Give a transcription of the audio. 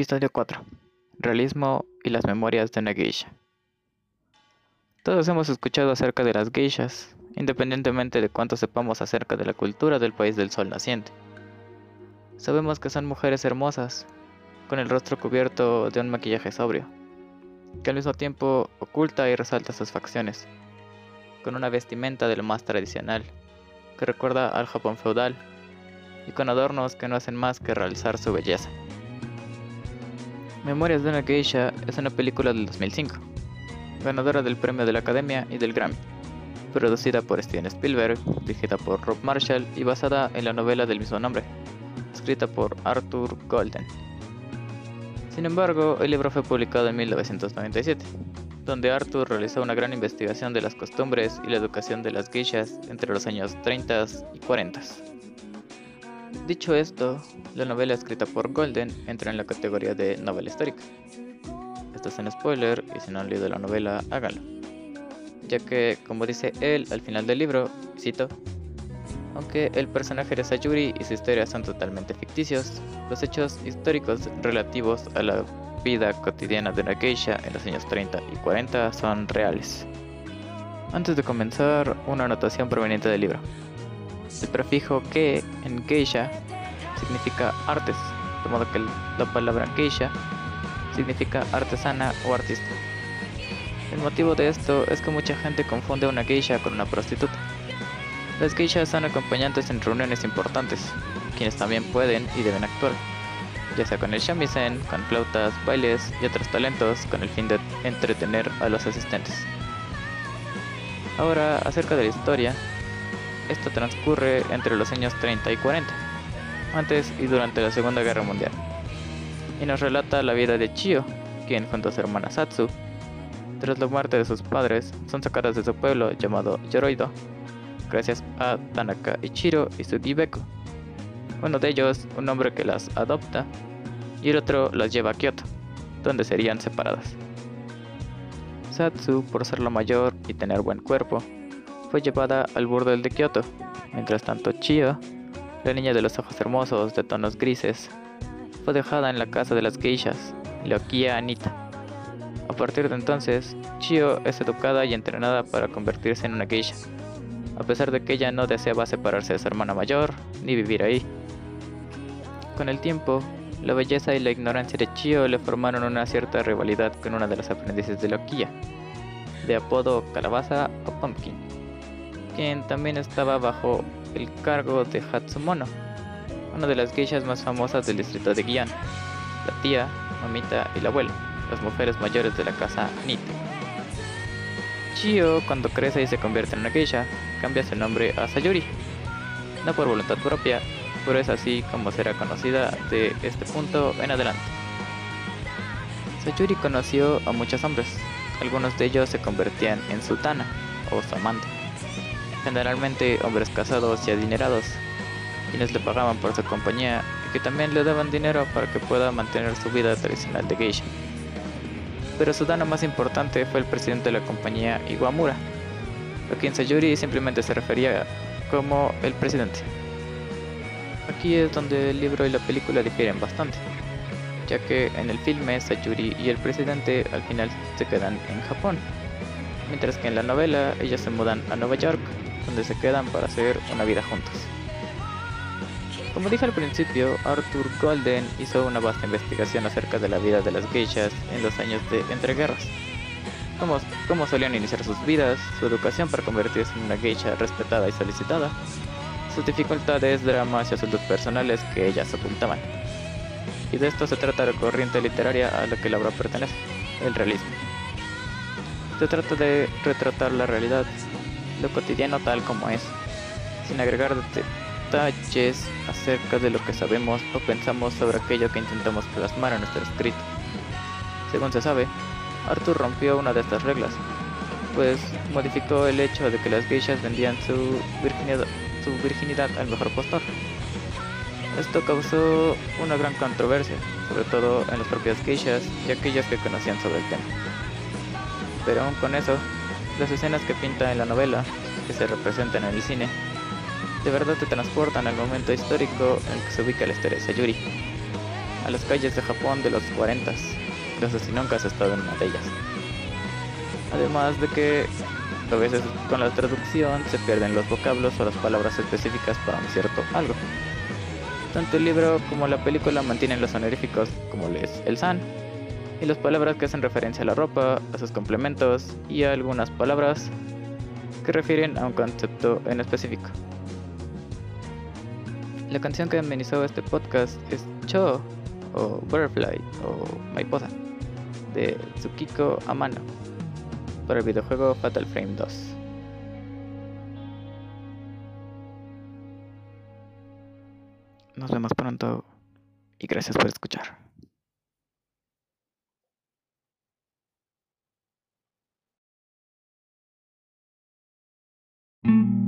Episodio 4. Realismo y las memorias de una geisha. Todos hemos escuchado acerca de las geishas, independientemente de cuánto sepamos acerca de la cultura del país del sol naciente. Sabemos que son mujeres hermosas, con el rostro cubierto de un maquillaje sobrio, que al mismo tiempo oculta y resalta sus facciones, con una vestimenta de lo más tradicional, que recuerda al Japón feudal, y con adornos que no hacen más que realzar su belleza. Memorias de una Geisha es una película del 2005, ganadora del premio de la Academia y del Grammy, producida por Steven Spielberg, dirigida por Rob Marshall y basada en la novela del mismo nombre, escrita por Arthur Golden. Sin embargo, el libro fue publicado en 1997, donde Arthur realizó una gran investigación de las costumbres y la educación de las geishas entre los años 30 y 40. Dicho esto, la novela escrita por Golden entra en la categoría de novela histórica. Esto es un spoiler y si no han leído la novela, háganlo. Ya que, como dice él al final del libro, cito, aunque el personaje de Sayuri y su historia son totalmente ficticios, los hechos históricos relativos a la vida cotidiana de una geisha en los años 30 y 40 son reales. Antes de comenzar, una anotación proveniente del libro. El prefijo que en geisha significa artes, de modo que la palabra geisha significa artesana o artista. El motivo de esto es que mucha gente confunde una geisha con una prostituta. Las geishas son acompañantes en reuniones importantes, quienes también pueden y deben actuar, ya sea con el shamisen, con flautas, bailes y otros talentos con el fin de entretener a los asistentes. Ahora, acerca de la historia, esto transcurre entre los años 30 y 40, antes y durante la Segunda Guerra Mundial, y nos relata la vida de Chio, quien junto a su hermana Satsu, tras la muerte de sus padres, son sacadas de su pueblo llamado Yoroido, gracias a Tanaka Ichiro y su Beko. Uno de ellos, un hombre que las adopta, y el otro las lleva a Kyoto, donde serían separadas. Satsu, por ser la mayor y tener buen cuerpo, fue llevada al burdel de Kioto. Mientras tanto, Chio, la niña de los ojos hermosos de tonos grises, fue dejada en la casa de las geishas, Lokia Anita. A partir de entonces, Chio es educada y entrenada para convertirse en una geisha, a pesar de que ella no deseaba separarse de su hermana mayor ni vivir ahí. Con el tiempo, la belleza y la ignorancia de Chio le formaron una cierta rivalidad con una de las aprendices de Lokia, de apodo Calabaza o Pumpkin quien también estaba bajo el cargo de Hatsumono, una de las geishas más famosas del distrito de Gion, la tía, mamita y la abuela, las mujeres mayores de la casa Nite. Chio, cuando crece y se convierte en una geisha, cambia su nombre a Sayuri, no por voluntad propia, pero es así como será conocida de este punto en adelante. Sayuri conoció a muchos hombres, algunos de ellos se convertían en sultana o su generalmente hombres casados y adinerados, quienes le pagaban por su compañía y que también le daban dinero para que pueda mantener su vida tradicional de geisha. Pero su dano más importante fue el presidente de la compañía Iwamura, a quien Sayuri simplemente se refería como el presidente. Aquí es donde el libro y la película difieren bastante, ya que en el filme Sayuri y el presidente al final se quedan en Japón, mientras que en la novela ellos se mudan a Nueva York donde se quedan para hacer una vida juntos. Como dije al principio, Arthur Golden hizo una vasta investigación acerca de la vida de las geishas en los años de entreguerras. Cómo, cómo solían iniciar sus vidas, su educación para convertirse en una geisha respetada y solicitada, sus dificultades, dramas y asuntos personales que ellas ocultaban. Y de esto se trata la corriente literaria a la que la obra pertenece, el realismo. Se trata de retratar la realidad lo cotidiano tal como es, sin agregar detalles acerca de lo que sabemos o pensamos sobre aquello que intentamos plasmar en nuestro escrito. Según se sabe, Arthur rompió una de estas reglas, pues modificó el hecho de que las geishas vendían su virginidad, su virginidad al mejor postor. Esto causó una gran controversia, sobre todo en las propias geishas y aquellos que conocían sobre el tema. Pero aún con eso, las escenas que pinta en la novela, que se representan en el cine, de verdad te transportan al momento histórico en el que se ubica la historia de Sayuri, a las calles de Japón de los 40, incluso si nunca has estado en una de ellas. Además de que a veces con la traducción se pierden los vocablos o las palabras específicas para un cierto algo. Tanto el libro como la película mantienen los honoríficos como les el san y las palabras que hacen referencia a la ropa, a sus complementos y a algunas palabras que refieren a un concepto en específico. La canción que amenizó este podcast es Cho o Butterfly o Mariposa de Tsukiko Amano para el videojuego Fatal Frame 2. Nos vemos pronto y gracias por escuchar. Mm-hmm.